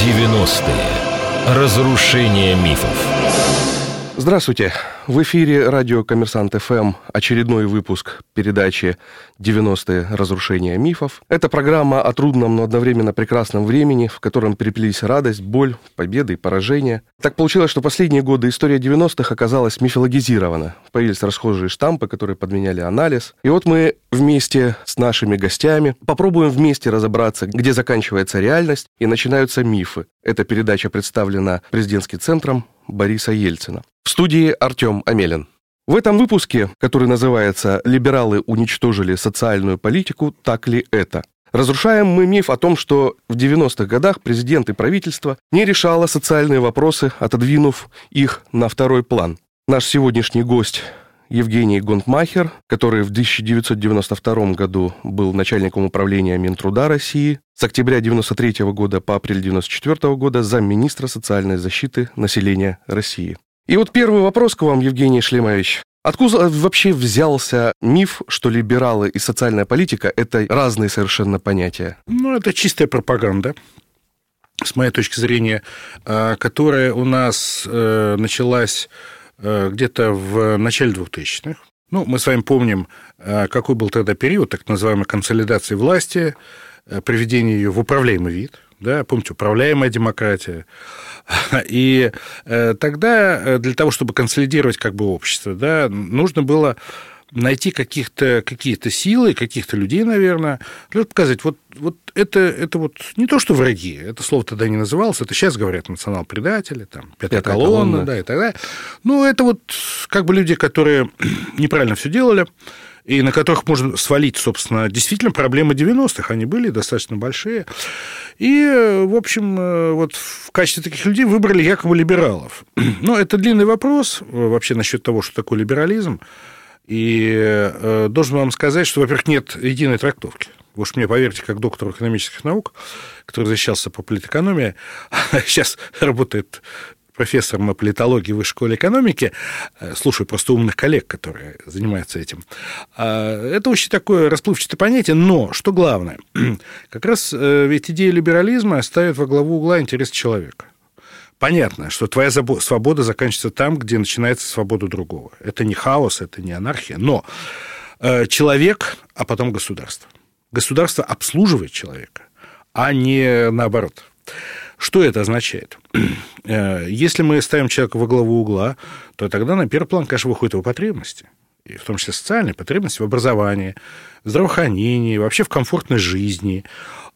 90-е. Разрушение мифов. Здравствуйте. В эфире радио «Коммерсант ФМ» очередной выпуск передачи «90-е. Разрушения мифов». Это программа о трудном, но одновременно прекрасном времени, в котором переплелись радость, боль, победы и поражения. Так получилось, что последние годы история 90-х оказалась мифологизирована. Появились расхожие штампы, которые подменяли анализ. И вот мы вместе с нашими гостями попробуем вместе разобраться, где заканчивается реальность и начинаются мифы. Эта передача представлена президентским центром Бориса Ельцина. В студии Артем Амелин. В этом выпуске, который называется «Либералы уничтожили социальную политику. Так ли это?», Разрушаем мы миф о том, что в 90-х годах президент и правительство не решало социальные вопросы, отодвинув их на второй план. Наш сегодняшний гость Евгений Гонтмахер, который в 1992 году был начальником управления Минтруда России, с октября 1993 года по апрель 1994 года замминистра социальной защиты населения России. И вот первый вопрос к вам, Евгений Шлемович. Откуда вообще взялся миф, что либералы и социальная политика – это разные совершенно понятия? Ну, это чистая пропаганда, с моей точки зрения, а, которая у нас э, началась э, где-то в начале 2000-х. Ну, мы с вами помним, а, какой был тогда период так называемой консолидации власти, э, приведения ее в управляемый вид – да, помните, управляемая демократия. И э, тогда э, для того, чтобы консолидировать как бы общество, да, нужно было найти каких-то, какие-то силы, каких-то людей, наверное, для показать, вот, вот это, это вот не то, что враги, это слово тогда не называлось, это сейчас говорят национал-предатели, там, пятая, пятая колонна, колонна, да, и так далее. Ну, это вот как бы люди, которые неправильно все делали, и на которых можно свалить, собственно, действительно проблемы 90-х. Они были достаточно большие. И, в общем, э, вот в качестве таких людей выбрали якобы либералов. Но это длинный вопрос э, вообще насчет того, что такое либерализм. И э, должен вам сказать, что, во-первых, нет единой трактовки. Вы уж мне поверьте, как доктор экономических наук, который защищался по политэкономии, сейчас работает профессором политологии в Высшей школе экономики, э, слушаю просто умных коллег, которые занимаются этим. А, это очень такое расплывчатое понятие, но что главное, как раз э, ведь идея либерализма ставит во главу угла интерес человека. Понятно, что твоя свобода заканчивается там, где начинается свобода другого. Это не хаос, это не анархия, но э, человек, а потом государство. Государство обслуживает человека, а не наоборот. Что это означает? Э, если мы ставим человека во главу угла, то тогда на первый план, конечно, выходят его потребности. И в том числе социальные потребности в образовании, в здравоохранении, вообще в комфортной жизни,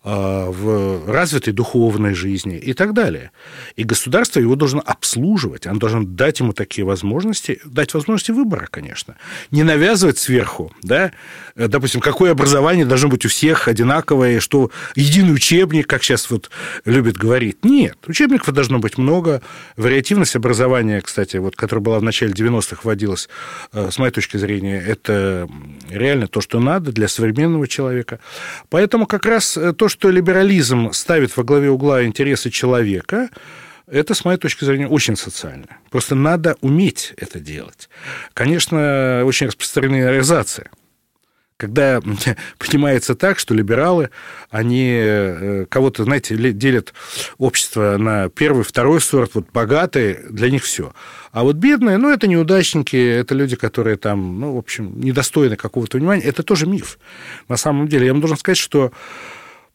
в развитой духовной жизни и так далее. И государство его должно обслуживать, оно должно дать ему такие возможности, дать возможности выбора, конечно. Не навязывать сверху, да, допустим, какое образование должно быть у всех одинаковое, что единый учебник, как сейчас вот любят говорить. Нет, учебников должно быть много, вариативность образования, кстати, вот, которая была в начале 90-х вводилась, э, с моей точки зрения, это реально то, что надо для современного человека. Поэтому как раз э, то, что либерализм ставит во главе угла интересы человека, это, с моей точки зрения, очень социально. Просто надо уметь это делать. Конечно, очень распространена реализация – когда понимается так, что либералы, они э, кого-то, знаете, делят общество на первый, второй сорт, вот богатые, для них все. А вот бедные, ну, это неудачники, это люди, которые там, ну, в общем, недостойны какого-то внимания. Это тоже миф. На самом деле, я вам должен сказать, что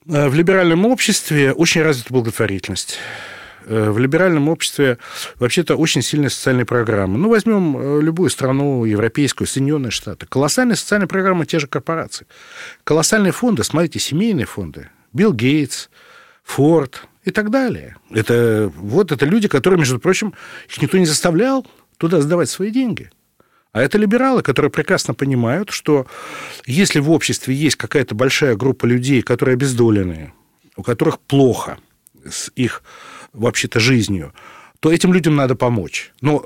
в либеральном обществе очень развита благотворительность. Э, в либеральном обществе вообще-то очень сильные социальные программы. Ну, возьмем э, любую страну европейскую, Соединенные Штаты. Колоссальные социальные программы те же корпорации. Колоссальные фонды, смотрите, семейные фонды. Билл Гейтс, Форд и так далее. Это, вот это люди, которые, между прочим, их никто не заставлял туда сдавать свои деньги. А это либералы, которые прекрасно понимают, что если в обществе есть какая-то большая группа людей, которые обездоленные, у которых плохо с их вообще-то жизнью, то этим людям надо помочь. Но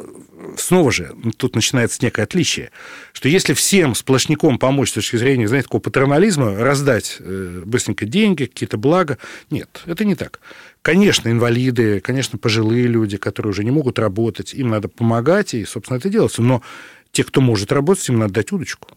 снова же, тут начинается некое отличие, что если всем сплошняком помочь с точки зрения, знаете, такого патернализма, раздать э, быстренько деньги, какие-то блага, нет, это не так. Конечно, инвалиды, конечно, пожилые люди, которые уже не могут работать, им надо помогать, и, собственно, это делается. Но те, кто может работать, им надо дать удочку.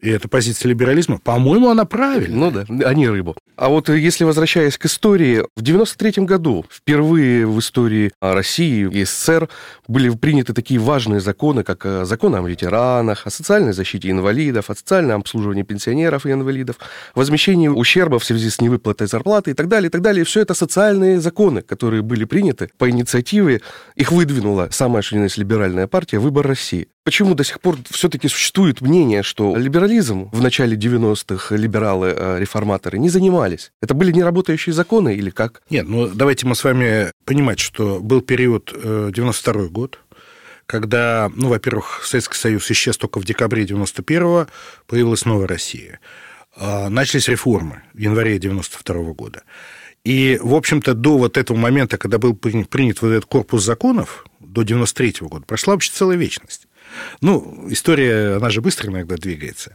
И это позиция либерализма, по-моему, она правильная. Ну да, они рыбу. А вот если возвращаясь к истории, в 93 году впервые в истории России и СССР были приняты такие важные законы, как э, закон о ветеранах, о социальной защите инвалидов, о социальном обслуживании пенсионеров и инвалидов, возмещении ущерба в связи с невыплатой зарплаты и так далее, и так далее. Все это социальные законы, которые были приняты по инициативе, их выдвинула самая что либеральная партия «Выбор России». Почему до сих пор все-таки существует мнение, что либерализм в начале 90-х либералы-реформаторы не занимались? Это были неработающие законы или как? Нет, ну давайте мы с вами понимать, что был период 92 э, год, когда, ну, во-первых, Советский Союз исчез только в декабре 91-го, появилась новая Россия. А, начались реформы в январе 92 года. И, в общем-то, до вот этого момента, когда был принят вот этот корпус законов, до 93 года, прошла вообще целая вечность. Ну, история, она же быстро иногда двигается.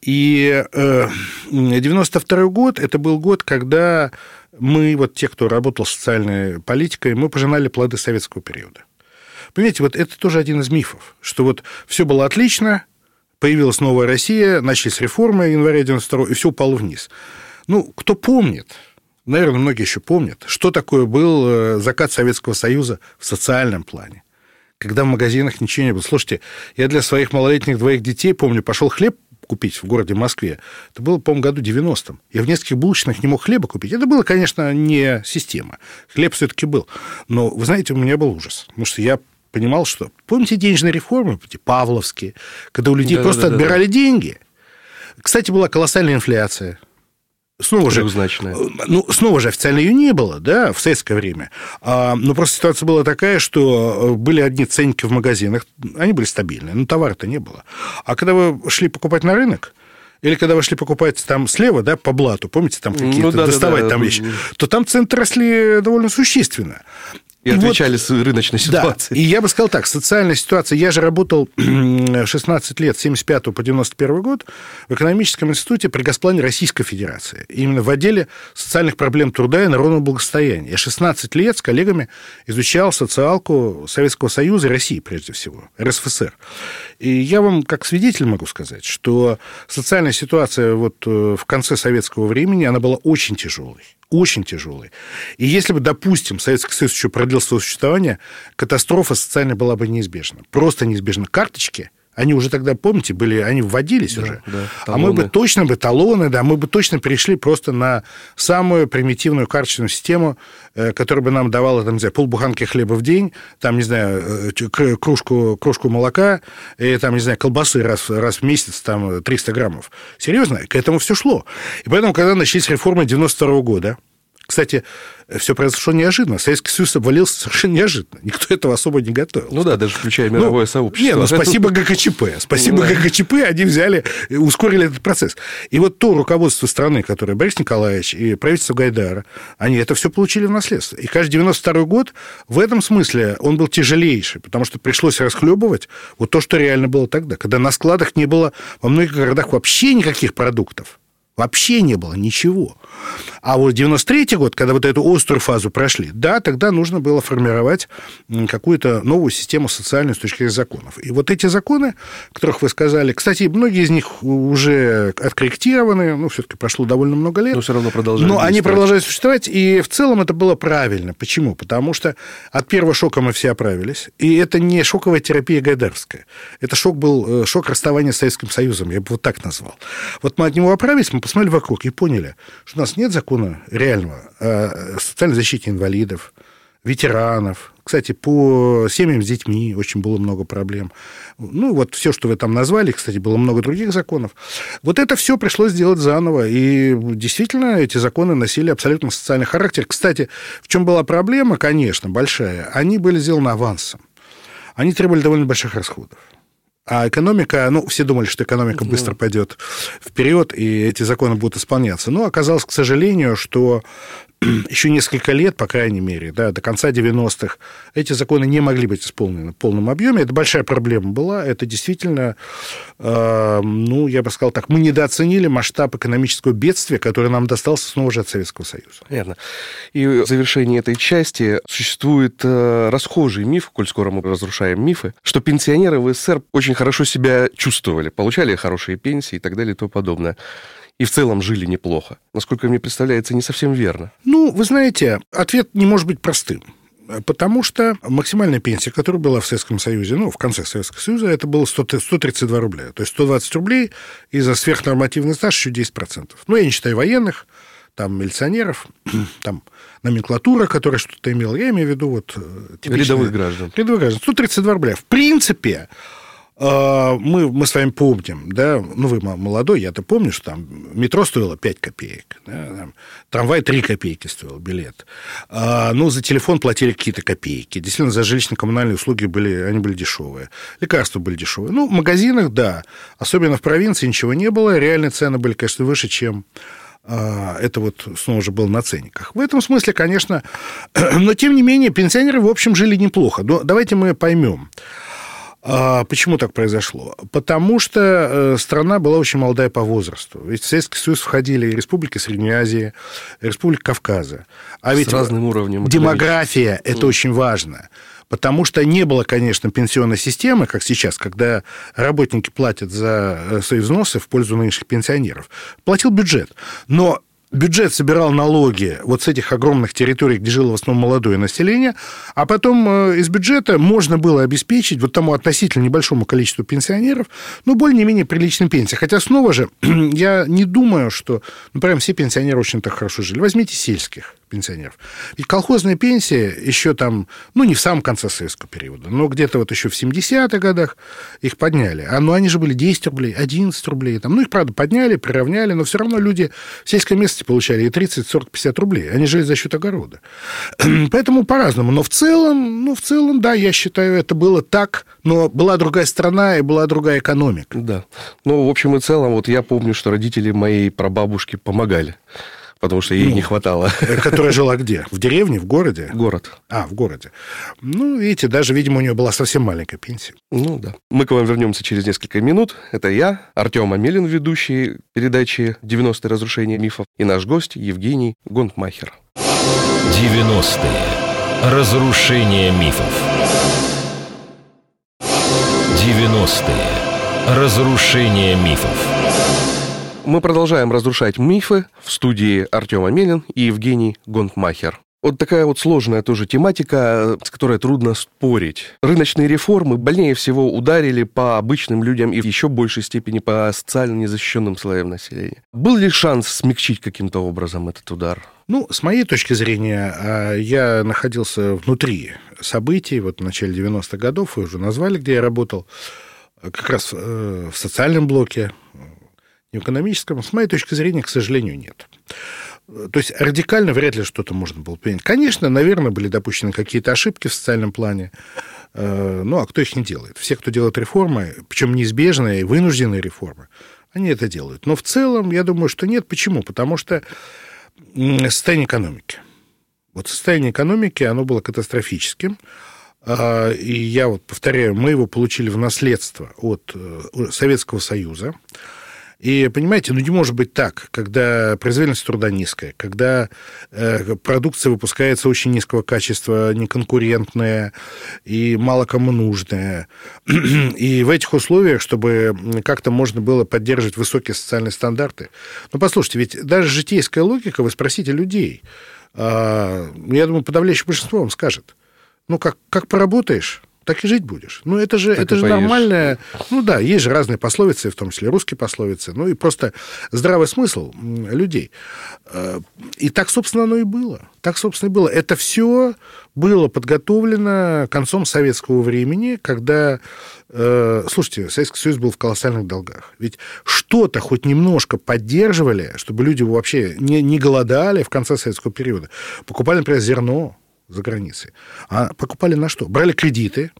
И э, 92 год – это был год, когда мы, вот те, кто работал социальной политикой, мы пожинали плоды советского периода. Понимаете, вот это тоже один из мифов, что вот все было отлично, появилась новая Россия, начались реформы января 92 и все упало вниз. Ну, кто помнит, наверное, многие еще помнят, что такое был э, закат Советского Союза в социальном плане когда в магазинах ничего не было. Слушайте, я для своих малолетних двоих детей, помню, пошел хлеб купить в городе Москве. Это было, по-моему, году 90-м. Я в нескольких булочных не мог хлеба купить. Это было, конечно, не система. Хлеб все-таки был. Но, вы знаете, у меня был ужас. Потому что я понимал, что... Помните денежные реформы, павловские, когда у людей да, просто да, да, отбирали да. деньги? Кстати, была колоссальная инфляция снова же, ну, снова же официально ее не было, да, в советское время. А, но просто ситуация была такая, что э, были одни ценники в магазинах, они были стабильные, но товара-то не было. А когда вы шли покупать на рынок, или когда вы шли покупать там слева, да, по блату, помните, там ну какие-то ну, да, доставать да, да. там вещи, то там цены росли довольно существенно. И отвечали вот, с рыночной ситуацией. Да. И я бы сказал так, социальная ситуация. Я же работал 16 лет, с 75 по 91 год в экономическом институте при Госплане Российской Федерации. Именно в отделе социальных проблем труда и народного благосостояния. Я 16 лет с коллегами изучал социалку Советского Союза и России, прежде всего, РСФСР. И я вам как свидетель могу сказать, что социальная ситуация вот э, в конце советского времени, она была очень тяжелой очень тяжелый. И если бы, допустим, Советский Союз еще продлил свое существование, катастрофа социальная была бы неизбежна. Просто неизбежна. Карточки они уже тогда, помните, были, они вводились да, уже. Да, а мы бы точно бы талоны, да, мы бы точно перешли просто на самую примитивную карточную систему, э, которая бы нам давала, там, не знаю, полбуханки хлеба в день, там, не знаю, э, кружку, кружку молока, и там, не знаю, колбасы раз, раз в месяц, там, 300 граммов. Серьезно, к этому все шло. И поэтому, когда начались реформы 92 года, кстати, все произошло неожиданно. Советский Союз обвалился совершенно неожиданно. Никто этого особо не готовил. Ну да, даже включая ну, мировое ну, сообщество. Нет, ну спасибо ГКЧП. Спасибо да. ГКЧП, они взяли, ускорили этот процесс. И вот то руководство страны, которое Борис Николаевич и правительство Гайдара, они это все получили в наследство. И, каждый 92 год в этом смысле он был тяжелейший, потому что пришлось расхлебывать вот то, что реально было тогда, когда на складах не было во многих городах вообще никаких продуктов. Вообще не было ничего. А вот 93 год, когда вот эту острую фазу прошли, да, тогда нужно было формировать какую-то новую систему социальную с точки зрения законов. И вот эти законы, которых вы сказали, кстати, многие из них уже откорректированы, ну, все-таки прошло довольно много лет. Но все равно продолжают Но они продолжают существовать, и в целом это было правильно. Почему? Потому что от первого шока мы все оправились, и это не шоковая терапия Гайдаровская. Это шок был, э, шок расставания с Советским Союзом, я бы вот так назвал. Вот мы от него оправились, мы посмотрели вокруг и поняли, что у нас нет закона реального о социальной защите инвалидов, ветеранов. Кстати, по семьям с детьми очень было много проблем. Ну, вот все, что вы там назвали, кстати, было много других законов. Вот это все пришлось сделать заново. И действительно, эти законы носили абсолютно социальный характер. Кстати, в чем была проблема, конечно, большая, они были сделаны авансом. Они требовали довольно больших расходов. А экономика, ну, все думали, что экономика быстро пойдет вперед, и эти законы будут исполняться. Но оказалось, к сожалению, что еще несколько лет, по крайней мере, да, до конца 90-х, эти законы не могли быть исполнены в полном объеме. Это большая проблема была. Это действительно, э, ну, я бы сказал так, мы недооценили масштаб экономического бедствия, которое нам достался снова же от Советского Союза. Понятно. И в завершении этой части существует э, расхожий миф, коль скоро мы разрушаем мифы, что пенсионеры в СССР очень хорошо себя чувствовали, получали хорошие пенсии и так далее и тому подобное и в целом жили неплохо. Насколько мне представляется, не совсем верно. Ну, вы знаете, ответ не может быть простым. Потому что максимальная пенсия, которая была в Советском Союзе, ну, в конце Советского Союза, это было 100, 132 рубля. То есть 120 рублей и за сверхнормативный стаж еще 10%. Ну, я не считаю военных, там, милиционеров, там, номенклатура, которая что-то имела. Я имею в виду вот... Э, рядовых граждан. Рядовых граждан. 132 рубля. В принципе, мы, мы с вами помним, да, ну, вы молодой, я-то помню, что там метро стоило 5 копеек, да, там, трамвай 3 копейки стоил билет. А, ну, за телефон платили какие-то копейки. Действительно, за жилищно-коммунальные услуги были, они были дешевые. Лекарства были дешевые. Ну, в магазинах, да, особенно в провинции ничего не было. Реальные цены были, конечно, выше, чем а, это вот снова же было на ценниках. В этом смысле, конечно, но тем не менее пенсионеры, в общем, жили неплохо. Но давайте мы поймем. А почему так произошло? Потому что э, страна была очень молодая по возрасту. Ведь в Советский Союз входили республики Средней Азии, и республика Кавказа. А ведь С разным уровнем. Демография – это mm. очень важно. Потому что не было, конечно, пенсионной системы, как сейчас, когда работники платят за э, свои взносы в пользу нынешних пенсионеров. Платил бюджет. Но бюджет собирал налоги вот с этих огромных территорий, где жило в основном молодое население, а потом э, из бюджета можно было обеспечить вот тому относительно небольшому количеству пенсионеров, ну, более-менее приличные пенсии. Хотя, снова же, я не думаю, что, ну, прям все пенсионеры очень так хорошо жили. Возьмите сельских пенсионеров. И колхозная пенсия еще там, ну, не в самом конце советского периода, но где-то вот еще в 70-х годах их подняли. А, ну, они же были 10 рублей, 11 рублей. Там. Ну, их, правда, подняли, приравняли, но все равно люди в сельской местности получали и 30, 40, 50 рублей. Они жили за счет огорода. Поэтому по-разному. Но в целом, ну, в целом, да, я считаю, это было так, но была другая страна и была другая экономика. Да. Ну, в общем и целом, вот я помню, что родители моей прабабушки помогали потому что ей ну, не хватало. Э, которая жила где? В деревне, в городе? Город. А, в городе. Ну, видите, даже, видимо, у нее была совсем маленькая пенсия. Ну, да. Мы к вам вернемся через несколько минут. Это я, Артем Амелин, ведущий передачи «90-е разрушения мифов», и наш гость Евгений Гонтмахер. 90-е. Разрушение мифов. 90-е. Разрушение мифов. Мы продолжаем разрушать мифы в студии Артем Амелин и Евгений Гонтмахер. Вот такая вот сложная тоже тематика, с которой трудно спорить. Рыночные реформы больнее всего ударили по обычным людям и в еще большей степени по социально незащищенным слоям населения. Был ли шанс смягчить каким-то образом этот удар? Ну, с моей точки зрения, а, я находился внутри событий, вот в начале 90-х годов, вы уже назвали, где я работал, как раз э, в социальном блоке, экономическом, с моей точки зрения, к сожалению, нет. То есть радикально вряд ли что-то можно было принять. Конечно, наверное, были допущены какие-то ошибки в социальном плане. Э, ну, а кто их не делает? Все, кто делает реформы, причем неизбежные вынужденные реформы, они это делают. Но в целом, я думаю, что нет. Почему? Потому что состояние экономики. Вот состояние экономики, оно было катастрофическим. А, и я вот повторяю, мы его получили в наследство от э, Советского Союза. И, понимаете, ну не может быть так, когда производительность труда низкая, когда э, продукция выпускается очень низкого качества, неконкурентная и мало кому нужная. И в этих условиях, чтобы как-то можно было поддерживать высокие социальные стандарты. Ну, послушайте, ведь даже житейская логика, вы спросите людей, э, я думаю, подавляющее большинство вам скажет, ну, как, как поработаешь, так и жить будешь. Ну, это же, это же нормальное... Ну да, есть же разные пословицы, в том числе русские пословицы, ну и просто здравый смысл людей. Э, и так, собственно, оно и было. Так, собственно, и было. Это все было подготовлено концом советского времени, когда... Э, слушайте, Советский Союз был в колоссальных долгах. Ведь что-то хоть немножко поддерживали, чтобы люди вообще не, не голодали в конце советского периода. Покупали, например, зерно, за границей. А покупали на что? Брали кредиты,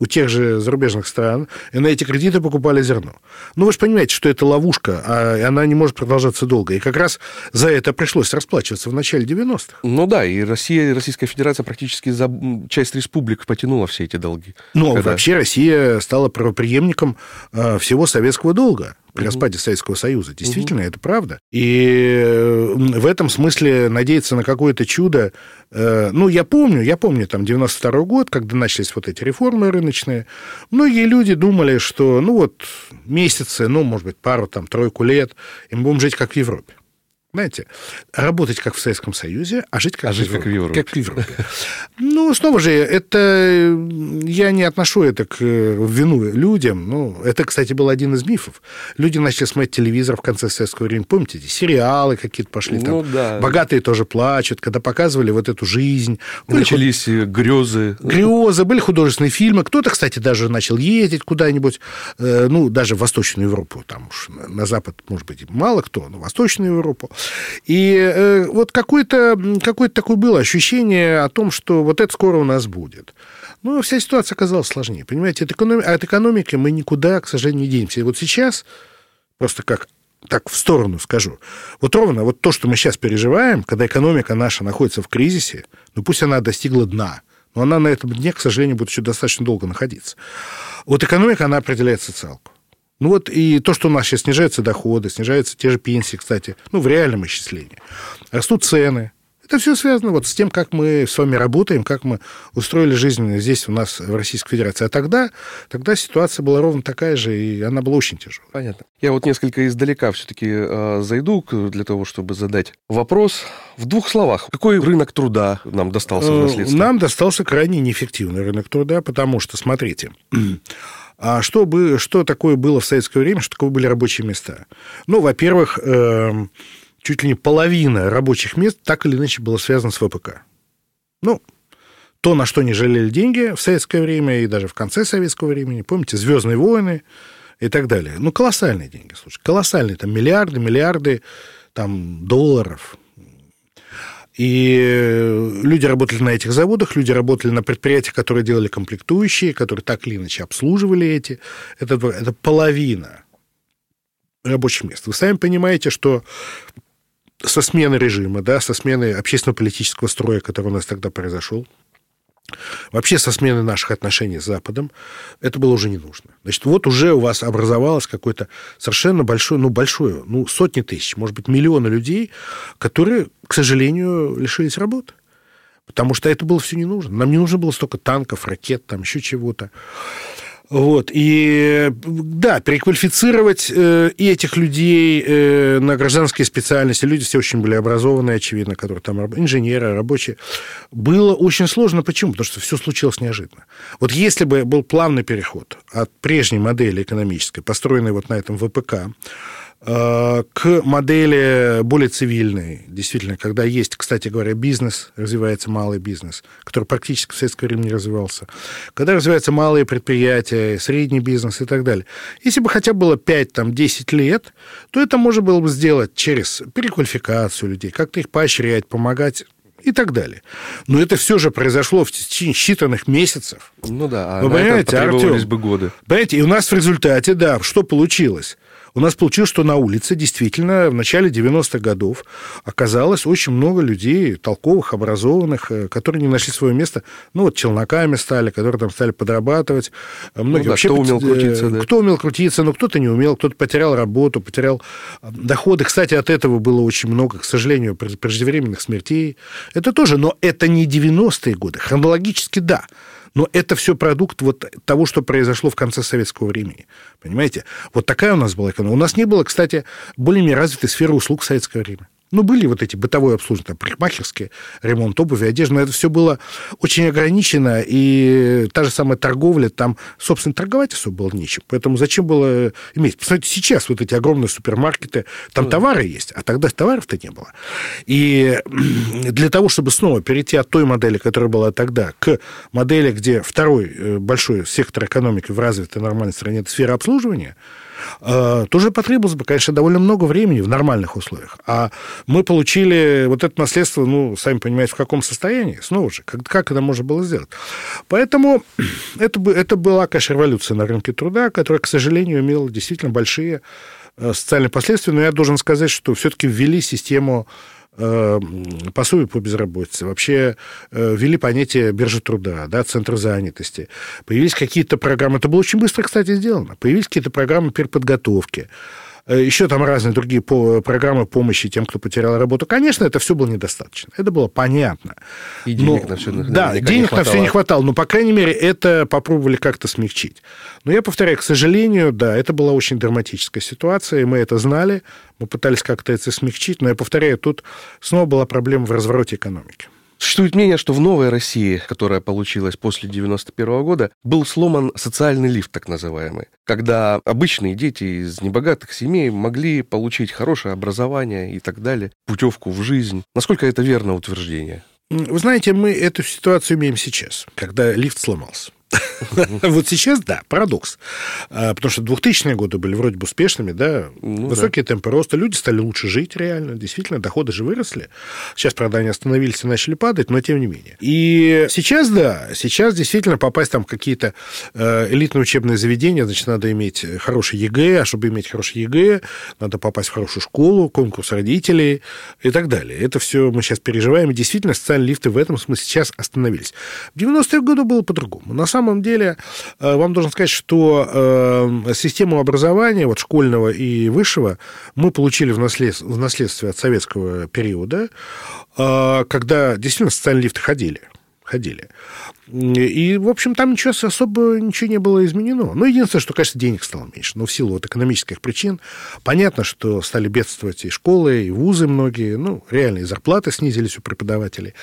у тех же зарубежных стран, и на эти кредиты покупали зерно. Ну, вы же понимаете, что это ловушка, а она не может продолжаться долго. И как раз за это пришлось расплачиваться в начале 90-х. Ну да, и Россия, Российская Федерация практически за часть республик потянула все эти долги. Ну, когда... вообще Россия стала правоприемником э, всего советского долга при распаде Советского Союза. Действительно, это правда. И в этом смысле надеяться на какое-то чудо... Э, ну, я помню, я помню там 92 год, когда начались вот эти реформы рыночные. Многие люди думали, что, ну, вот месяцы, ну, может быть, пару, там, тройку лет, и мы будем жить как в Европе. Знаете, работать как в Советском Союзе, а жить как, а жить в, как в Европе. Как в Европе. Ну, снова же, это я не отношу это к вину людям. Ну, это, кстати, был один из мифов. Люди начали смотреть телевизор в конце советского времени. Помните, эти сериалы какие-то пошли там. Ну, да. Богатые тоже плачут, когда показывали вот эту жизнь. Начались худ... грезы. Грезы, были художественные фильмы. Кто-то, кстати, даже начал ездить куда-нибудь, э, ну, даже в Восточную Европу. Там уж на Запад, может быть, мало кто, но Восточную Европу. И э, вот какое-то какое такое было ощущение о том, что вот это скоро у нас будет. Но вся ситуация оказалась сложнее. Понимаете, от, экономи... от экономики мы никуда, к сожалению, не денемся. И вот сейчас, просто как так в сторону скажу. Вот ровно вот то, что мы сейчас переживаем, когда экономика наша находится в кризисе, ну пусть она достигла дна, но она на этом дне, к сожалению, будет еще достаточно долго находиться. Вот экономика, она определяет социалку. Ну вот и то, что у нас сейчас снижаются доходы, снижаются те же пенсии, кстати, ну, в реальном исчислении. Растут цены. Это все связано вот с тем, как мы с вами работаем, как мы устроили жизнь здесь у нас в Российской Федерации. А тогда, тогда ситуация была ровно такая же, и она была очень тяжелая. Понятно. Я вот несколько издалека все-таки э, зайду для того, чтобы задать вопрос. В двух словах, какой рынок труда нам достался в э, наследство? Нам достался крайне неэффективный рынок труда, потому что, смотрите, а что, бы, что такое было в советское время, что такое были рабочие места? Ну, во-первых, эм, чуть ли не половина рабочих мест так или иначе было связано с ВПК. Ну, то, на что не жалели деньги в советское время и даже в конце советского времени. Помните, «Звездные войны» и так далее. Ну, колоссальные деньги, слушай, колоссальные, там миллиарды, миллиарды там, долларов – и люди работали на этих заводах, люди работали на предприятиях, которые делали комплектующие, которые так или иначе обслуживали эти. Это, это половина рабочих мест. Вы сами понимаете, что со смены режима, да, со смены общественно-политического строя, который у нас тогда произошел, Вообще со смены наших отношений с Западом это было уже не нужно. Значит, вот уже у вас образовалось какое-то совершенно большое, ну, большое, ну, сотни тысяч, может быть, миллионы людей, которые, к сожалению, лишились работы. Потому что это было все не нужно. Нам не нужно было столько танков, ракет, там еще чего-то. Вот. И да, переквалифицировать э, и этих людей э, на гражданские специальности, люди все очень были образованные, очевидно, которые там инженеры, рабочие, было очень сложно. Почему? Потому что все случилось неожиданно. Вот если бы был плавный переход от прежней модели экономической, построенной вот на этом ВПК, к модели более цивильной, действительно, когда есть, кстати говоря, бизнес, развивается малый бизнес, который практически в советское время не развивался, когда развиваются малые предприятия, средний бизнес и так далее. Если бы хотя бы было 5-10 лет, то это можно было бы сделать через переквалификацию людей, как-то их поощрять, помогать и так далее. Но это все же произошло в течение считанных месяцев. Ну да, а Вы понимаете, Артем, бы годы. Понимаете, и у нас в результате, да, что получилось? У нас получилось, что на улице действительно в начале 90-х годов оказалось очень много людей, толковых, образованных, э, которые не нашли свое место. Ну, вот челноками стали, которые там стали подрабатывать. Э, многие ну, да, вообще кто умел крутиться, да. Кто умел крутиться, но кто-то не умел, кто-то потерял работу, потерял э, доходы. Кстати, от этого было очень много, к сожалению, преждевременных смертей. Это тоже, но это не 90-е годы. Хронологически, да. Но это все продукт вот того, что произошло в конце советского времени. Понимаете? Вот такая у нас была экономика. У нас не было, кстати, более-менее развитой сферы услуг в советское время. Ну, были вот эти бытовые обслуживания, там, парикмахерские, ремонт обуви, одежды, но это все было очень ограничено, и та же самая торговля, там, собственно, торговать особо было нечем. Поэтому зачем было иметь? Посмотрите, сейчас вот эти огромные супермаркеты, там ну, товары есть, а тогда товаров-то не было. И для того, чтобы снова перейти от той модели, которая была тогда, к модели, где второй э, большой сектор экономики в развитой нормальной стране – это сфера обслуживания – э, тоже потребовалось бы, конечно, довольно много времени в нормальных условиях. А мы получили вот это наследство, ну, сами понимаете, в каком состоянии, снова же, как, как это можно было сделать. Поэтому это, это была, конечно, революция на рынке труда, которая, к сожалению, имела действительно большие э, социальные последствия, но я должен сказать, что все-таки ввели систему Э, пособий по безработице, вообще э, ввели понятие биржи труда, да, центр занятости. Появились какие-то программы, это было очень быстро, кстати, сделано, появились какие-то программы переподготовки. Э, еще там разные другие программы помощи тем, кто потерял работу. Конечно, это все было недостаточно. Это было понятно. И денег но, на все Да, денег на все не хватало. Но, по крайней мере, это попробовали как-то смягчить. Но я повторяю, к сожалению, да, это была очень драматическая ситуация, и мы это знали. Мы пытались как-то это смягчить. Но я повторяю, тут снова была проблема в развороте экономики. Существует мнение, что в новой России, которая получилась после 91 года, был сломан социальный лифт, так называемый, когда обычные дети из небогатых семей могли получить хорошее образование и так далее, путевку в жизнь. Насколько это верно утверждение? Вы знаете, мы эту ситуацию имеем сейчас, когда лифт сломался. Вот сейчас, да, парадокс. А, потому что 2000-е годы были вроде бы успешными, да, ну, высокие да. темпы роста, люди стали лучше жить реально, действительно, доходы же выросли. Сейчас, правда, они остановились и начали падать, но тем не менее. И сейчас, да, сейчас действительно попасть там в какие-то э, элитные учебные заведения, значит, надо иметь хороший ЕГЭ, а чтобы иметь хороший ЕГЭ, надо попасть в хорошую школу, конкурс родителей и так далее. Это все мы сейчас переживаем, и действительно социальные лифты в этом смысле сейчас остановились. В 90-е годы было по-другому. На самом деле, э, вам должен сказать, что э, систему образования, вот школьного и высшего, мы получили в наследство, в наследстве от советского периода, э, когда действительно социальные лифты ходили ходили. И, в общем, там ничего особо ничего не было изменено. Ну, единственное, что, конечно, денег стало меньше. Но в силу вот экономических причин понятно, что стали бедствовать и школы, и вузы многие. Ну, реально, и зарплаты снизились у преподавателей.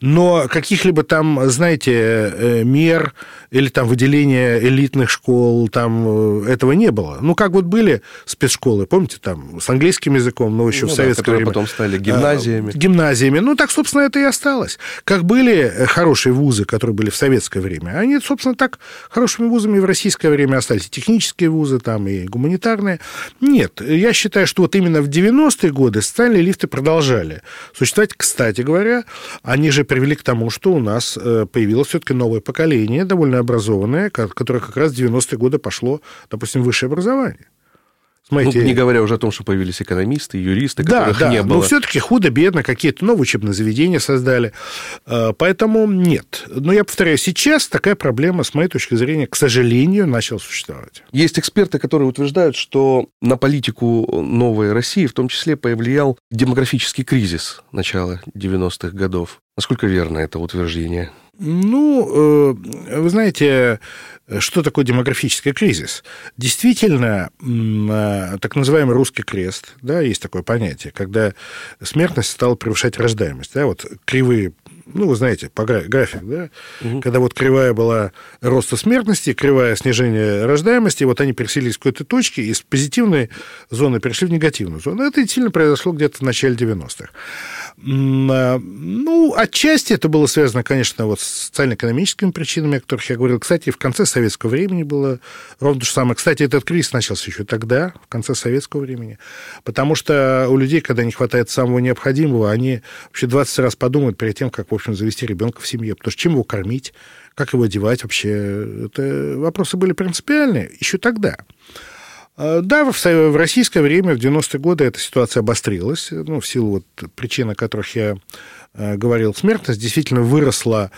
Но каких-либо там, знаете, мер или там выделения элитных школ, там э, этого не было. Ну, как вот были спецшколы, помните, там, с английским языком, но еще ну, в советское да, время. потом стали гимназиями. А, гимназиями. Ну, так, собственно, это и осталось. Как были хорошие вузы, которые были в советское время. Они, собственно, так хорошими вузами в российское время остались. И технические вузы там, и гуманитарные. Нет, я считаю, что вот именно в 90-е годы социальные лифты продолжали существовать. Кстати говоря, они же привели к тому, что у нас э, появилось все-таки новое поколение, довольно образованное, которое как раз в 90-е годы пошло, допустим, высшее образование. Смотрите, ну, не говоря уже о том, что появились экономисты, юристы, которых да, не было. Но все-таки худо-бедно какие-то новые учебные заведения создали. А, поэтому нет. Но я повторяю, сейчас такая проблема, с моей точки зрения, к сожалению, начала существовать. Есть эксперты, которые утверждают, что на политику новой России в том числе повлиял демографический кризис начала 90-х годов. Насколько верно это утверждение? Ну, э, вы знаете, что такое демографический кризис? Действительно, э, так называемый русский крест, да, есть такое понятие, когда смертность стала превышать рождаемость, да, вот кривые ну, вы знаете, по график, да, угу. когда вот кривая была роста смертности, кривая снижения рождаемости, вот они переселились в какой-то точке, из позитивной зоны перешли в негативную зону. Это сильно произошло где-то в начале 90-х. А, ну, отчасти это было связано, конечно, вот с социально-экономическими причинами, о которых я говорил. Кстати, в конце советского времени было ровно то же самое. Кстати, этот кризис начался еще тогда, в конце советского времени, потому что у людей, когда не хватает самого необходимого, они вообще 20 раз подумают перед тем, как, в общем, завести ребенка в семье, потому что чем его кормить, как его одевать вообще, это вопросы были принципиальные еще тогда. А, да, в российское время, в 90-е годы, эта ситуация обострилась, ну, в силу вот причин, о которых я э, говорил. Смертность действительно выросла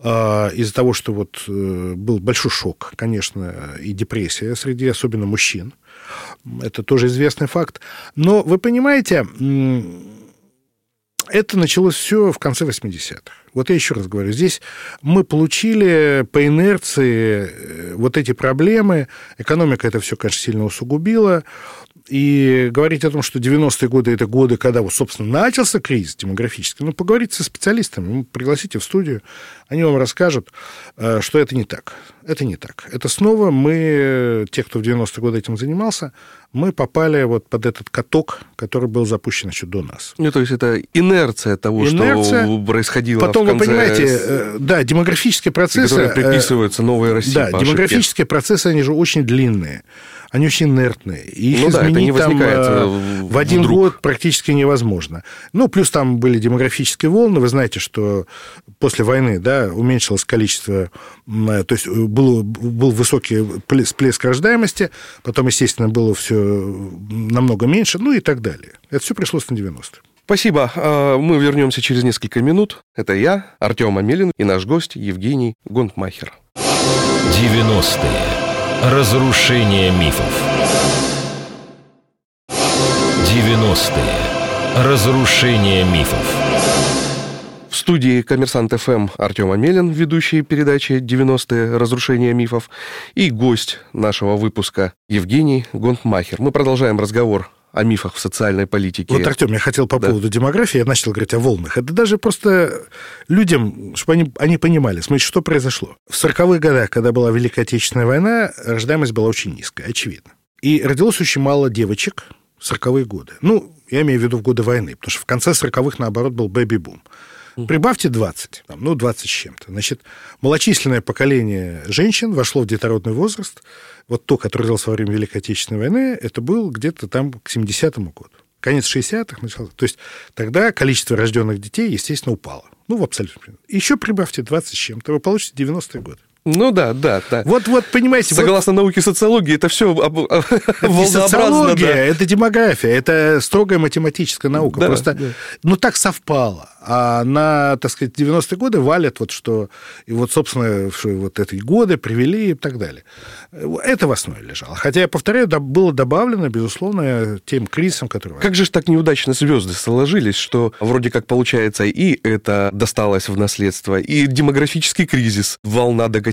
а, из-за того, что вот э, был большой шок, конечно, и депрессия среди особенно мужчин. Это тоже известный факт. Но вы понимаете, это началось все в конце 80-х. Вот я еще раз говорю, здесь мы получили по инерции э, вот эти проблемы. Экономика это все, конечно, сильно усугубила. И говорить о том, что 90-е годы – это годы, когда, вот, собственно, начался кризис демографический, ну, поговорите со специалистами, ну, пригласите в студию, они вам расскажут, э, что это не так. Это не так. Это снова мы, те, кто в 90-е годы этим занимался, мы попали вот под этот каток, который был запущен еще до нас. Ну, то есть это инерция того, инерция. что происходило Потом, в конце... вы понимаете, э, да, демографические процессы... Которые приписываются новой России Да, демографические процессы, они же очень длинные они очень инертные. И их ну да, изменить это не там э, в один вдруг. год практически невозможно. Ну, плюс там были демографические волны. Вы знаете, что после войны да, уменьшилось количество, то есть э, был, был высокий всплеск рождаемости, потом, естественно, было все намного меньше, ну и так далее. Это все пришлось на 90-е. Спасибо. А, мы вернемся через несколько минут. Это я, Артем Амелин, и наш гость Евгений Гонтмахер. 90-е. Разрушение мифов. 90-е. Разрушение мифов. Студии «Коммерсант ФМ» Артем Амелин, ведущий передачи «90-е. Разрушение мифов», и гость нашего выпуска Евгений Гонтмахер. Мы продолжаем разговор о мифах в социальной политике. Вот, Артем, я хотел по да. поводу демографии, я начал говорить о волнах. Это даже просто людям, чтобы они, они понимали, смотрите, что произошло. В 40-х годах, когда была Великая Отечественная война, рождаемость была очень низкая, очевидно. И родилось очень мало девочек в 40-е годы. Ну, я имею в виду в годы войны, потому что в конце 40-х, наоборот, был бэби-бум. Прибавьте 20, там, ну, 20 с чем-то. Значит, малочисленное поколение женщин вошло в детородный возраст. Вот то, которое родилось во время Великой Отечественной войны, это был где-то там к 70-му году. Конец 60-х, начало. То есть тогда количество рожденных детей, естественно, упало. Ну, в абсолютно. Еще прибавьте 20 с чем-то, вы получите 90-е годы. Ну да, да, да. Вот, вот, понимаете... Согласно вот... науке социологии, это все волнообразно. социология, да. это демография, это строгая математическая наука. Да, Просто, да. ну, так совпало. А на, так сказать, 90-е годы валят вот что... И вот, собственно, что вот эти годы привели и так далее. Это в основе лежало. Хотя, я повторяю, было добавлено, безусловно, тем кризисом, который... Как же ж так неудачно звезды сложились, что вроде как получается и это досталось в наследство, и демографический кризис, волна докатилась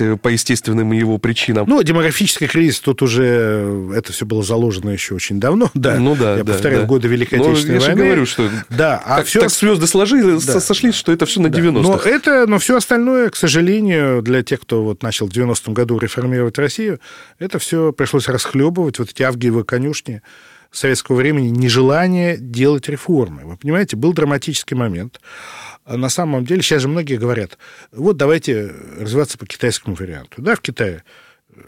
э, по естественным его причинам. Ну, демографический кризис, тут уже э, это все было заложено еще очень давно, да. Ну да, Я да, повторяю, да. годы Великой ну, Отечественной я войны. Я говорю, что да, а так, все... так звезды сложились, да. сошлись, что это все на да. 90-х. Но это, но все остальное, к сожалению, для тех, кто вот начал в 90-м году реформировать Россию, это все пришлось расхлебывать, вот эти авгиевы конюшни советского времени, нежелание делать реформы. Вы понимаете, был драматический момент. На самом деле, сейчас же многие говорят, вот давайте развиваться по китайскому варианту. Да, в Китае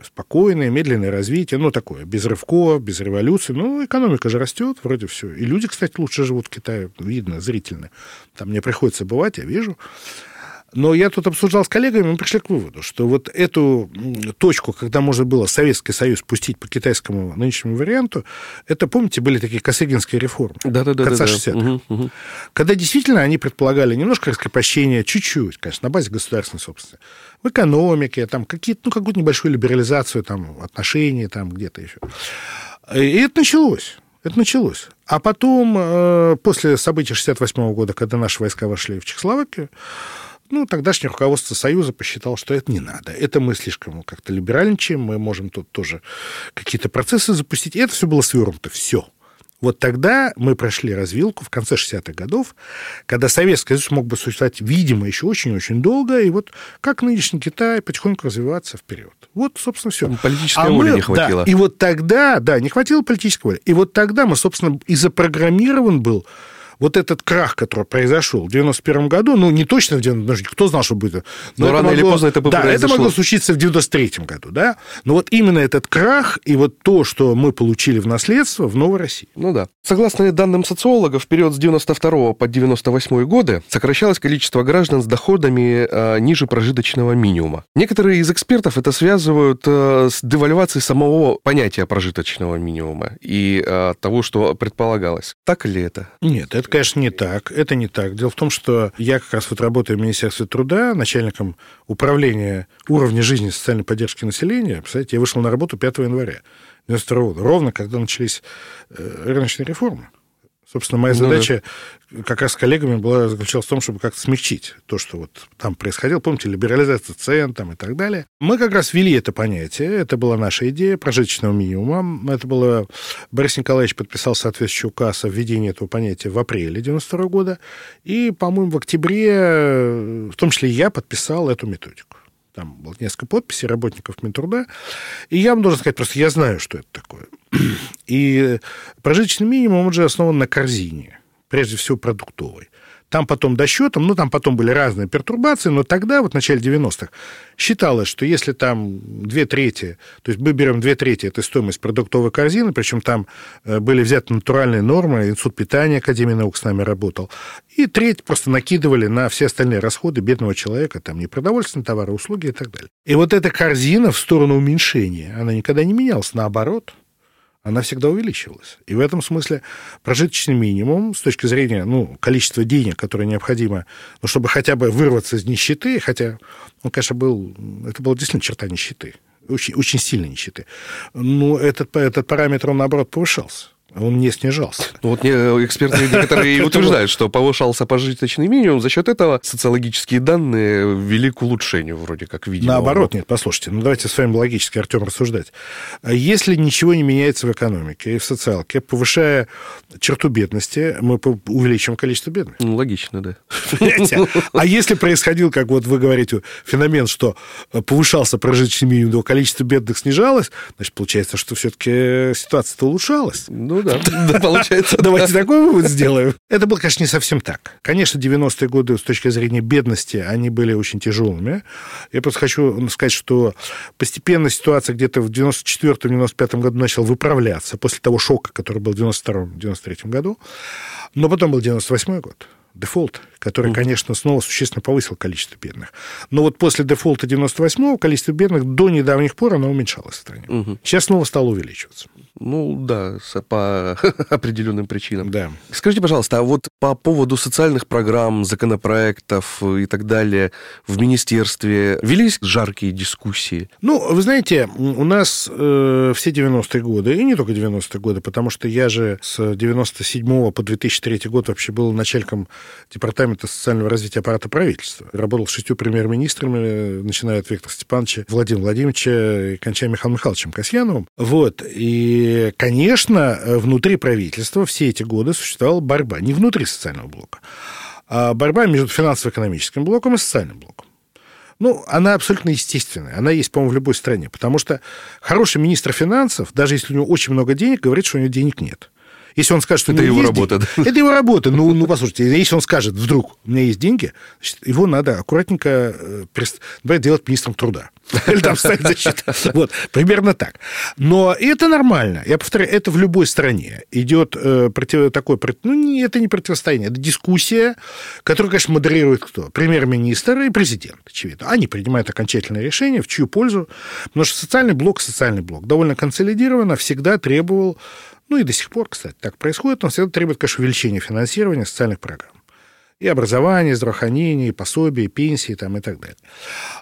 спокойное, медленное развитие, ну, такое, без рывков, без революции. Ну, экономика же растет, вроде все. И люди, кстати, лучше живут в Китае, видно, зрительно. Там мне приходится бывать, я вижу. Но я тут обсуждал с коллегами, мы пришли к выводу, что вот эту точку, когда можно было Советский Союз пустить по китайскому нынешнему варианту, это, помните, были такие косыгинские реформы да, да, да, конца да, 60-х. Угу, угу. Когда действительно они предполагали немножко раскрепощение, чуть-чуть, конечно, на базе государственной собственности, в экономике, там, какие-то, ну, какую-то небольшую либерализацию там, отношений там где-то еще. И это началось. Это началось. А потом, э, после событий 68 года, когда наши войска вошли в Чехословакию, ну, тогдашнее руководство Союза посчитало, что это не надо. Это мы слишком как-то либеральничаем, мы можем тут тоже какие-то процессы запустить. И это все было свернуто, все. Вот тогда мы прошли развилку в конце 60-х годов, когда Советский Союз мог бы существовать, видимо, еще очень-очень долго, и вот как нынешний Китай потихоньку развиваться вперед. Вот, собственно, все. Политической а воли мы, не хватило. Да, и вот тогда, да, не хватило политической воли. И вот тогда мы, собственно, и запрограммирован был вот этот крах, который произошел в 91 году, ну, не точно в 90 кто знал, что будет. Но, но рано могло, или поздно это бы Да, произошло. это могло случиться в 93 году, да. Но вот именно этот крах и вот то, что мы получили в наследство в Новой России. Ну да. Согласно данным социологов, в период с 92 по 98 годы сокращалось количество граждан с доходами э, ниже прожиточного минимума. Некоторые из экспертов это связывают э, с девальвацией самого понятия прожиточного минимума и э, того, что предполагалось. Так ли это? Нет, это это, конечно, не так. Это не так. Дело в том, что я как раз вот работаю в Министерстве труда, начальником управления уровня жизни социальной поддержки населения. Представляете, я вышел на работу 5 января 92 года, ровно когда начались э, рыночные реформы. Собственно, моя задача ну, да. как раз с коллегами была заключалась в том, чтобы как-то смягчить то, что вот там происходило. Помните, либерализация цен там и так далее. Мы как раз ввели это понятие. Это была наша идея прожиточного минимума. Это было... Борис Николаевич подписал соответствующий указ о введении этого понятия в апреле 92 года. И, по-моему, в октябре, в том числе я, подписал эту методику. Там было несколько подписей работников Минтруда. И я вам должен сказать, просто я знаю, что это такое. И прожиточный минимум, он же основан на корзине, прежде всего продуктовой. Там потом досчетом, ну, там потом были разные пертурбации, но тогда, вот в начале 90-х, считалось, что если там две трети, то есть мы берем две трети, это стоимость продуктовой корзины, причем там э, были взяты натуральные нормы, Институт питания Академии наук с нами работал, и треть просто накидывали на все остальные расходы бедного человека, там непродовольственные товары, услуги и так далее. И вот эта корзина в сторону уменьшения, она никогда не менялась, наоборот – она всегда увеличивалась. И в этом смысле прожиточный минимум с точки зрения ну, количества денег, которое необходимо, ну, чтобы хотя бы вырваться из нищеты, хотя, он, конечно, был, это была действительно черта нищеты, очень, очень сильной нищеты, но этот, этот параметр, он, наоборот, повышался он не снижался. Ну, вот эксперты некоторые утверждают, что повышался пожиточный минимум, за счет этого социологические данные вели к улучшению вроде как видимо. Наоборот, нет, послушайте, ну давайте с вами логически, Артем, рассуждать. Если ничего не меняется в экономике и в социалке, повышая черту бедности, мы увеличим количество бедных. Ну, логично, да. А если происходил, как вот вы говорите, феномен, что повышался прожиточный минимум, но количество бедных снижалось, значит, получается, что все-таки ситуация-то улучшалась. Ну, ну да, да получается. Давайте такой вывод сделаем. Это было, конечно, не совсем так. Конечно, 90-е годы с точки зрения бедности, они были очень тяжелыми. Я просто хочу сказать, что постепенно ситуация где-то в 94-95 году начала выправляться после того шока, который был в 92-93 году. Но потом был 98 год дефолт, который, конечно, снова существенно повысил количество бедных. Но вот после дефолта 98-го количество бедных до недавних пор оно уменьшалось в стране. Угу. Сейчас снова стало увеличиваться. Ну да, по определенным причинам. Да. Скажите, пожалуйста, а вот по поводу социальных программ, законопроектов и так далее в министерстве велись жаркие дискуссии? Ну, вы знаете, у нас э, все 90-е годы, и не только 90-е годы, потому что я же с 97 по 2003 год вообще был начальником департамента социального развития аппарата правительства. Работал с шестью премьер-министрами, начиная от Виктора Степановича, Владимира Владимировича и кончая Михаилом Михайловичем Касьяновым. Вот. И конечно, внутри правительства все эти годы существовала борьба, не внутри социального блока, а борьба между финансово-экономическим блоком и социальным блоком. Ну, она абсолютно естественная. Она есть, по-моему, в любой стране. Потому что хороший министр финансов, даже если у него очень много денег, говорит, что у него денег нет. Если он скажет, что это его работа. Деньги, это его работа. Ну, ну, послушайте, если он скажет, вдруг у меня есть деньги, значит, его надо аккуратненько например, делать министром труда. Или там ставить защиту. Вот, примерно так. Но это нормально. Я повторяю, это в любой стране идет э, против, такое... Ну, это не противостояние, это дискуссия, которую, конечно, модерирует кто? Премьер-министр и президент, очевидно. Они принимают окончательное решение, в чью пользу. Потому что социальный блок, социальный блок довольно консолидированно всегда требовал ну и до сих пор, кстати, так происходит, он всегда требует, конечно, увеличения финансирования социальных программ и образование, и здравоохранение, и пособие, и пенсии там, и так далее.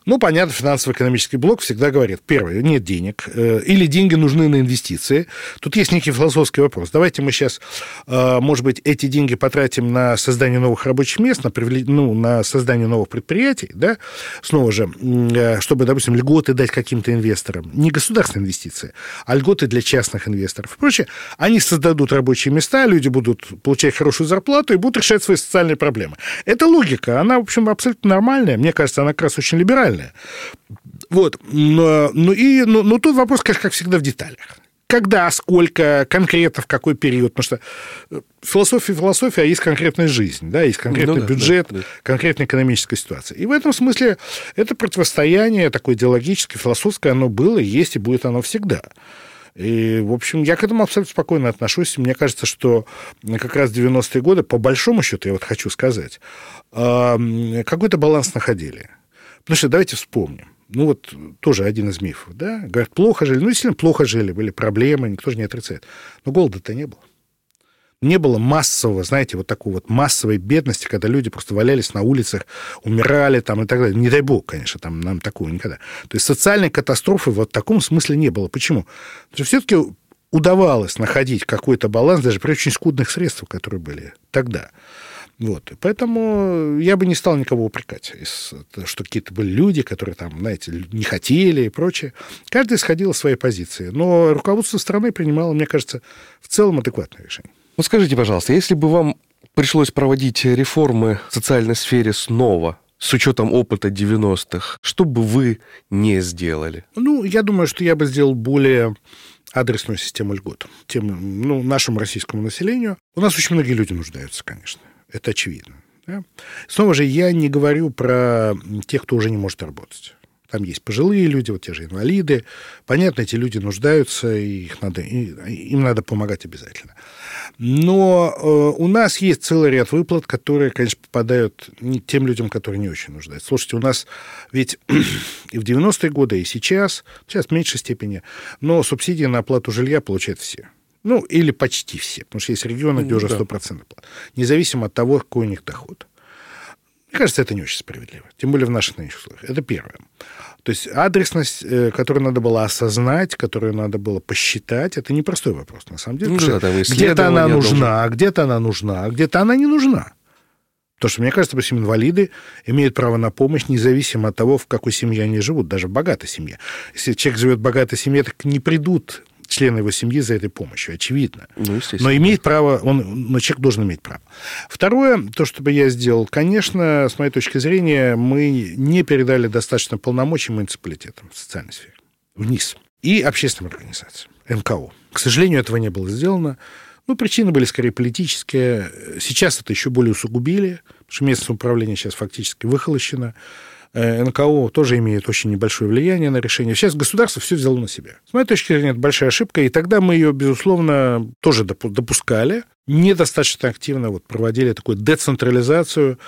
Ну, понятно, финансово-экономический блок всегда говорит, первое, нет денег, э, или деньги нужны на инвестиции. Тут есть некий философский вопрос. Давайте мы сейчас, э, может быть, эти деньги потратим на создание новых рабочих мест, на, ну, на создание новых предприятий, да, снова же, э, чтобы, допустим, льготы дать каким-то инвесторам. Не государственные инвестиции, а льготы для частных инвесторов. И. Они создадут рабочие места, люди будут получать хорошую зарплату и будут решать свои социальные проблемы проблемы. Это логика, она, в общем, абсолютно нормальная. Мне кажется, она как раз очень либеральная. Вот. Но, ну, и, но, но тут вопрос, конечно, как всегда, в деталях когда, сколько, конкретно, в какой период. Потому что э, философия философия, а есть конкретная жизнь, да, есть конкретный ну, да, бюджет, да, да. конкретная экономическая ситуация. И в этом смысле это противостояние такое идеологическое, философское, оно было, есть и будет оно всегда. И, в общем, я к этому абсолютно спокойно отношусь. Мне кажется, что как раз 90-е годы, по большому счету, я вот хочу сказать, какой-то баланс находили. Потому что давайте вспомним. Ну, вот тоже один из мифов, да? Говорят, плохо жили. Ну, действительно, плохо жили, были проблемы, никто же не отрицает. Но голода-то не было не было массового, знаете, вот такой вот массовой бедности, когда люди просто валялись на улицах, умирали там и так далее. Не дай бог, конечно, там нам такого никогда. То есть социальной катастрофы вот в таком смысле не было. Почему? Потому что все-таки удавалось находить какой-то баланс даже при очень скудных средствах, которые были тогда. Вот. Поэтому я бы не стал никого упрекать, что какие-то были люди, которые там, знаете, не хотели и прочее. Каждый исходил из своей позиции. Но руководство страны принимало, мне кажется, в целом адекватное решение. Вот скажите, пожалуйста, если бы вам пришлось проводить реформы в социальной сфере снова, с учетом опыта 90-х, что бы вы не сделали? Ну, я думаю, что я бы сделал более адресную систему льгот тем, ну, нашему российскому населению. У нас очень многие люди нуждаются, конечно. Это очевидно. Да? Снова же, я не говорю про тех, кто уже не может работать. Там есть пожилые люди, вот те же инвалиды. Понятно, эти люди нуждаются, и их надо, им надо помогать обязательно. Но э, у нас есть целый ряд выплат, которые, конечно, попадают тем людям, которые не очень нуждаются. Слушайте, у нас ведь и в 90-е годы, и сейчас, сейчас в меньшей степени, но субсидии на оплату жилья получают все. Ну, или почти все, потому что есть регионы, где уже 100% плат, независимо от того, какой у них доход. Мне кажется, это не очень справедливо, тем более в наших нынешних условиях. Это первое. То есть адресность, э, которую надо было осознать, которую надо было посчитать, это непростой вопрос, на самом деле. Ну, да, где-то она нужна, должен... где-то она нужна, где-то она не нужна. Потому что, мне кажется, допустим, инвалиды имеют право на помощь независимо от того, в какой семье они живут, даже в богатой семье. Если человек живет в богатой семье, так не придут члены его семьи за этой помощью, очевидно. Ну, Но имеет право, он, но человек должен иметь право. Второе, то, что бы я сделал, конечно, с моей точки зрения, мы не передали достаточно полномочий муниципалитетам в социальной сфере. Вниз. И общественным организациям, НКО. К сожалению, этого не было сделано. Ну, причины были скорее политические. Сейчас это еще более усугубили, потому что местное управление сейчас фактически выхолощено. Э, НКО тоже имеет очень небольшое влияние на решение. Сейчас государство все взяло на себя. С моей точки зрения, это большая ошибка, и тогда мы ее, безусловно, тоже допускали, недостаточно активно вот проводили такую децентрализацию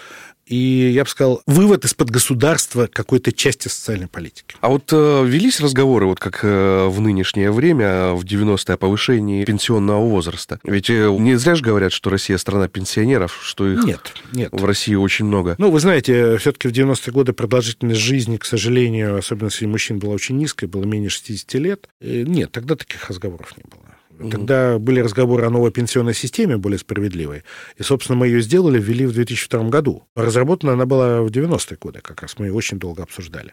и, я бы сказал, вывод из-под государства какой-то части социальной политики. А вот э, велись разговоры, вот как э, в нынешнее время, в 90-е, о повышении пенсионного возраста? Ведь э, не зря же говорят, что Россия страна пенсионеров, что их нет, нет. в России очень много. Ну, вы знаете, все-таки в 90-е годы продолжительность жизни, к сожалению, особенно среди мужчин, была очень низкая, было менее 60 лет. Э, нет, тогда таких разговоров не было. Тогда были разговоры о новой пенсионной системе, более справедливой. И, собственно, мы ее сделали, ввели в 2002 году. Разработана она была в 90-е годы, как раз мы ее очень долго обсуждали.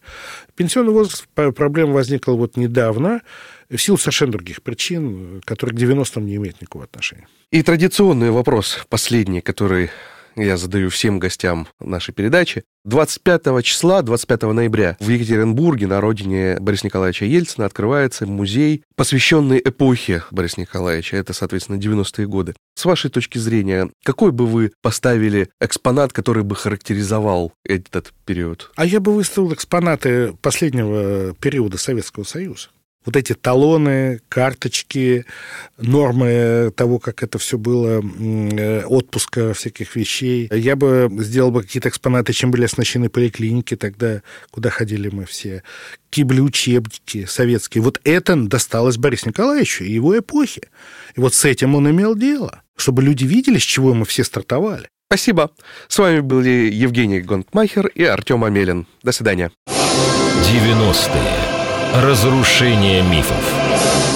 Пенсионный возраст, проблема возникла вот недавно, в силу совершенно других причин, которые к 90-м не имеют никакого отношения. И традиционный вопрос, последний, который я задаю всем гостям нашей передачи. 25 числа, 25 ноября в Екатеринбурге, на родине Бориса Николаевича Ельцина, открывается музей, посвященный эпохе Бориса Николаевича. Это, соответственно, 90-е годы. С вашей точки зрения, какой бы вы поставили экспонат, который бы характеризовал этот период? А я бы выставил экспонаты последнего периода Советского Союза вот эти талоны, карточки, нормы того, как это все было, э, отпуска всяких вещей. Я бы сделал бы какие-то экспонаты, чем были оснащены поликлиники тогда, куда ходили мы все. Какие были учебники советские. Вот это досталось Борису Николаевичу и его эпохе. И вот с этим он имел дело, чтобы люди видели, с чего мы все стартовали. Спасибо. С вами были Евгений Гонтмахер и Артем Амелин. До свидания. 90-е. Разрушение мифов.